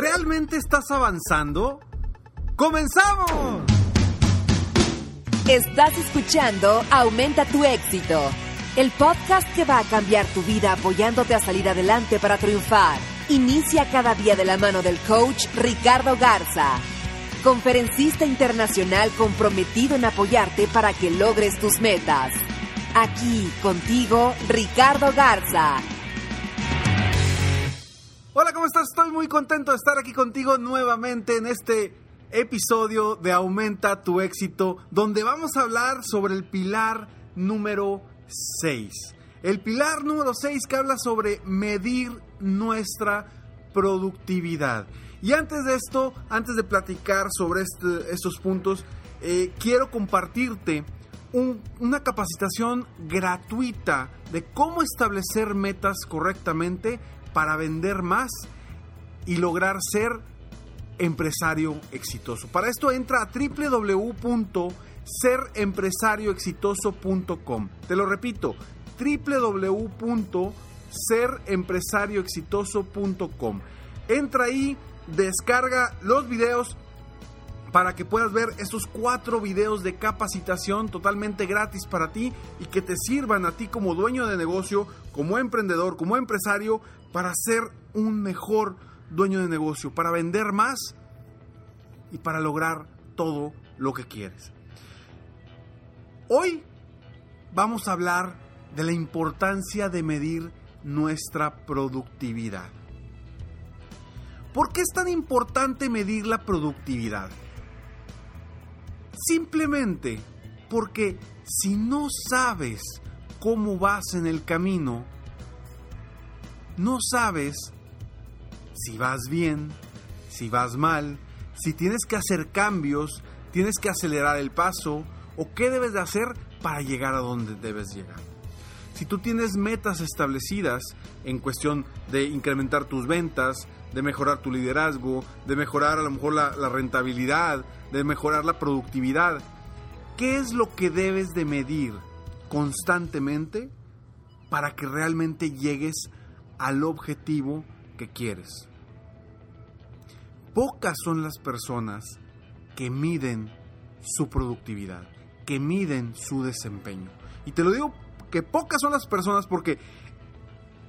¿Realmente estás avanzando? ¡Comenzamos! Estás escuchando Aumenta tu éxito, el podcast que va a cambiar tu vida apoyándote a salir adelante para triunfar. Inicia cada día de la mano del coach Ricardo Garza, conferencista internacional comprometido en apoyarte para que logres tus metas. Aquí contigo, Ricardo Garza. Hola, ¿cómo estás? Estoy muy contento de estar aquí contigo nuevamente en este episodio de Aumenta tu éxito, donde vamos a hablar sobre el pilar número 6. El pilar número 6 que habla sobre medir nuestra productividad. Y antes de esto, antes de platicar sobre este, estos puntos, eh, quiero compartirte un- una capacitación gratuita de cómo establecer metas correctamente para vender más y lograr ser empresario exitoso. Para esto entra a www.serempresarioexitoso.com. Te lo repito, www.serempresarioexitoso.com. Entra ahí, descarga los videos para que puedas ver estos cuatro videos de capacitación totalmente gratis para ti y que te sirvan a ti como dueño de negocio, como emprendedor, como empresario, para ser un mejor dueño de negocio, para vender más y para lograr todo lo que quieres. Hoy vamos a hablar de la importancia de medir nuestra productividad. ¿Por qué es tan importante medir la productividad? Simplemente porque si no sabes cómo vas en el camino, no sabes si vas bien, si vas mal, si tienes que hacer cambios, tienes que acelerar el paso o qué debes de hacer para llegar a donde debes llegar. Si tú tienes metas establecidas en cuestión de incrementar tus ventas, de mejorar tu liderazgo, de mejorar a lo mejor la, la rentabilidad, de mejorar la productividad, ¿qué es lo que debes de medir constantemente para que realmente llegues al objetivo que quieres? Pocas son las personas que miden su productividad, que miden su desempeño. Y te lo digo que pocas son las personas porque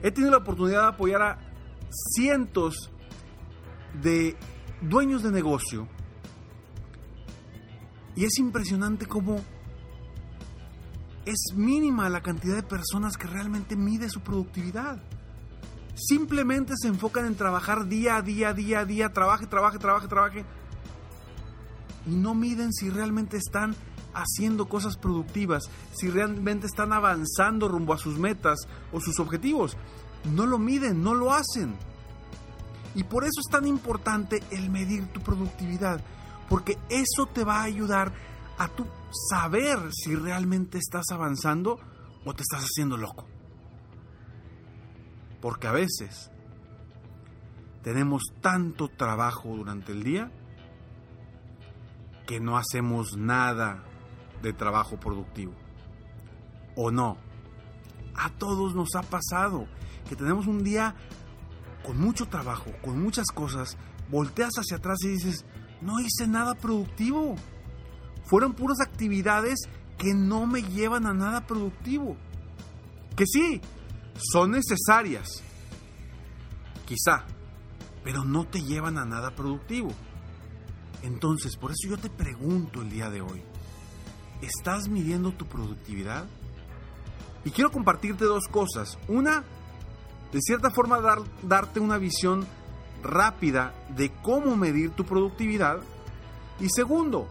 he tenido la oportunidad de apoyar a cientos de dueños de negocio y es impresionante cómo es mínima la cantidad de personas que realmente mide su productividad. Simplemente se enfocan en trabajar día a día, día a día, trabaje, trabaje, trabaje, trabaje. Y no miden si realmente están haciendo cosas productivas, si realmente están avanzando rumbo a sus metas o sus objetivos. No lo miden, no lo hacen. Y por eso es tan importante el medir tu productividad, porque eso te va a ayudar a tú saber si realmente estás avanzando o te estás haciendo loco. Porque a veces tenemos tanto trabajo durante el día que no hacemos nada de trabajo productivo. ¿O no? A todos nos ha pasado que tenemos un día con mucho trabajo, con muchas cosas, volteas hacia atrás y dices, no hice nada productivo. Fueron puras actividades que no me llevan a nada productivo. Que sí, son necesarias. Quizá. pero no te llevan a nada productivo. Entonces, por eso yo te pregunto el día de hoy, ¿estás midiendo tu productividad? Y quiero compartirte dos cosas. Una, de cierta forma dar, darte una visión rápida de cómo medir tu productividad. Y segundo,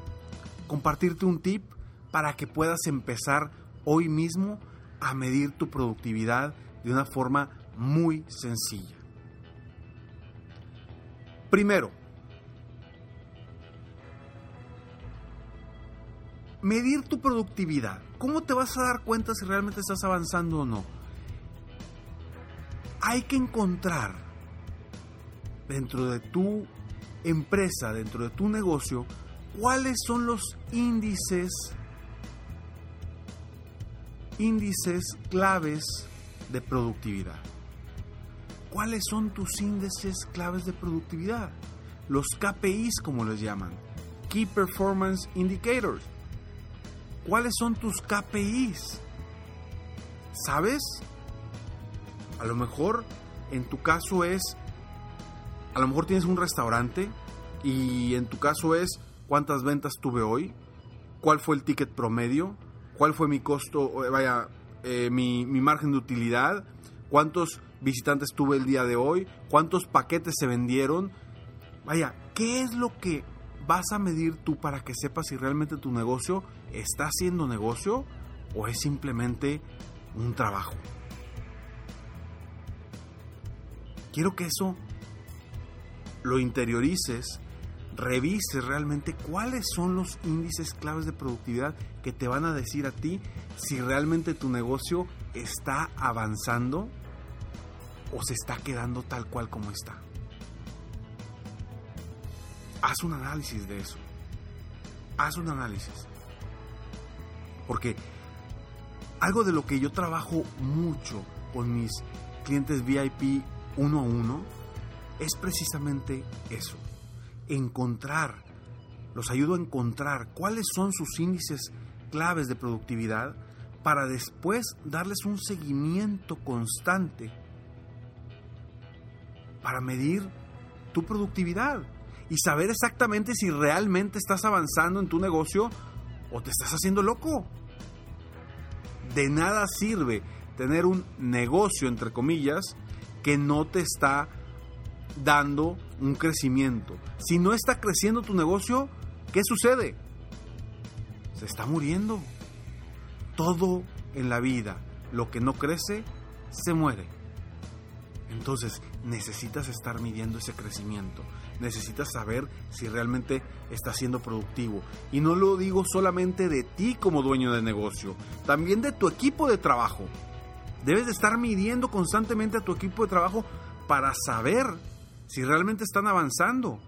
compartirte un tip para que puedas empezar hoy mismo a medir tu productividad de una forma muy sencilla. Primero, medir tu productividad. ¿Cómo te vas a dar cuenta si realmente estás avanzando o no? Hay que encontrar dentro de tu empresa, dentro de tu negocio, cuáles son los índices índices claves de productividad. ¿Cuáles son tus índices claves de productividad? Los KPIs, como les llaman. Key Performance Indicators. ¿Cuáles son tus KPIs? ¿Sabes? A lo mejor en tu caso es, a lo mejor tienes un restaurante y en tu caso es cuántas ventas tuve hoy, cuál fue el ticket promedio, cuál fue mi costo, eh, vaya, eh, mi, mi margen de utilidad, cuántos visitantes tuve el día de hoy, cuántos paquetes se vendieron. Vaya, ¿qué es lo que vas a medir tú para que sepas si realmente tu negocio está haciendo negocio o es simplemente un trabajo? Quiero que eso lo interiorices, revises realmente cuáles son los índices claves de productividad que te van a decir a ti si realmente tu negocio está avanzando o se está quedando tal cual como está. Haz un análisis de eso. Haz un análisis. Porque algo de lo que yo trabajo mucho con mis clientes VIP uno a uno es precisamente eso. Encontrar, los ayudo a encontrar cuáles son sus índices claves de productividad para después darles un seguimiento constante para medir tu productividad y saber exactamente si realmente estás avanzando en tu negocio o te estás haciendo loco. De nada sirve tener un negocio, entre comillas, que no te está dando un crecimiento. Si no está creciendo tu negocio, ¿qué sucede? Se está muriendo. Todo en la vida, lo que no crece, se muere. Entonces necesitas estar midiendo ese crecimiento, necesitas saber si realmente está siendo productivo. Y no lo digo solamente de ti como dueño de negocio, también de tu equipo de trabajo. Debes de estar midiendo constantemente a tu equipo de trabajo para saber si realmente están avanzando.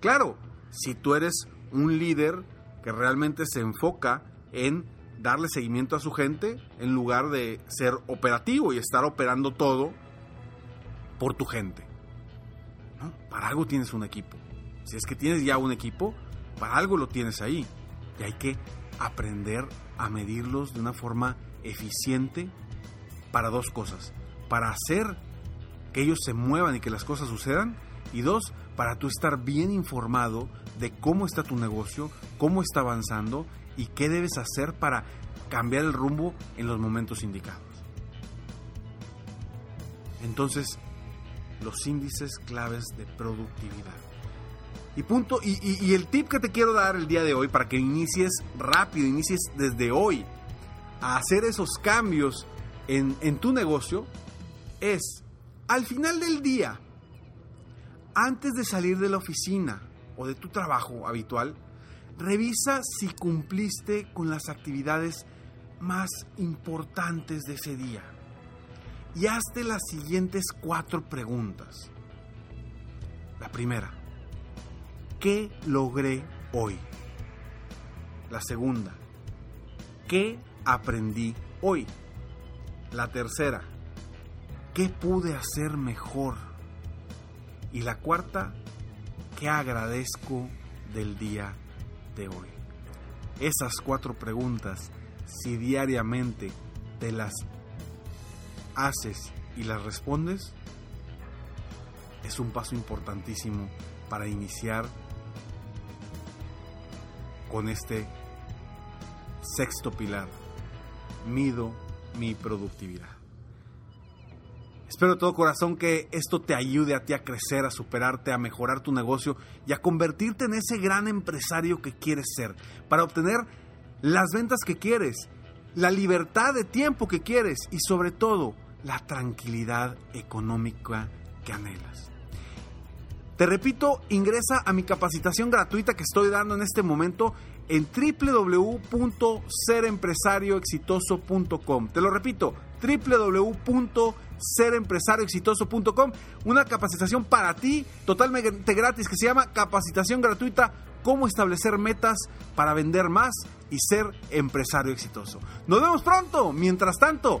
Claro, si tú eres un líder que realmente se enfoca en darle seguimiento a su gente en lugar de ser operativo y estar operando todo por tu gente. Para algo tienes un equipo. Si es que tienes ya un equipo, para algo lo tienes ahí. Y hay que aprender a medirlos de una forma eficiente para dos cosas. Para hacer que ellos se muevan y que las cosas sucedan. Y dos, para tú estar bien informado de cómo está tu negocio, cómo está avanzando y qué debes hacer para cambiar el rumbo en los momentos indicados. Entonces, los índices claves de productividad. Y punto, y, el tip que te quiero dar el día de hoy para que inicies rápido, inicies desde hoy a hacer esos cambios en, en tu negocio es, al final del día, antes de salir de la oficina o de tu trabajo habitual, revisa si cumpliste con las actividades más importantes de ese día y hazte las siguientes cuatro preguntas. La primera, ¿qué logré hoy? La segunda, ¿qué aprendí hoy? La tercera, ¿qué pude hacer mejor? Y la cuarta, ¿qué agradezco del día de hoy? Esas cuatro preguntas, si diariamente te las haces y las respondes, es un paso importantísimo para iniciar con este sexto pilar. Mido mi productividad. Espero de todo corazón que esto te ayude a ti a crecer, a superarte, a mejorar tu negocio y a convertirte en ese gran empresario que quieres ser, para obtener las ventas que quieres, la libertad de tiempo que quieres y sobre todo la tranquilidad económica que anhelas. Te repito, ingresa a mi capacitación gratuita que estoy dando en este momento en www.serempresarioexitoso.com. Te lo repito, www.serempresarioexitoso.com. Una capacitación para ti totalmente gratis que se llama Capacitación Gratuita, cómo establecer metas para vender más y ser empresario exitoso. Nos vemos pronto. Mientras tanto,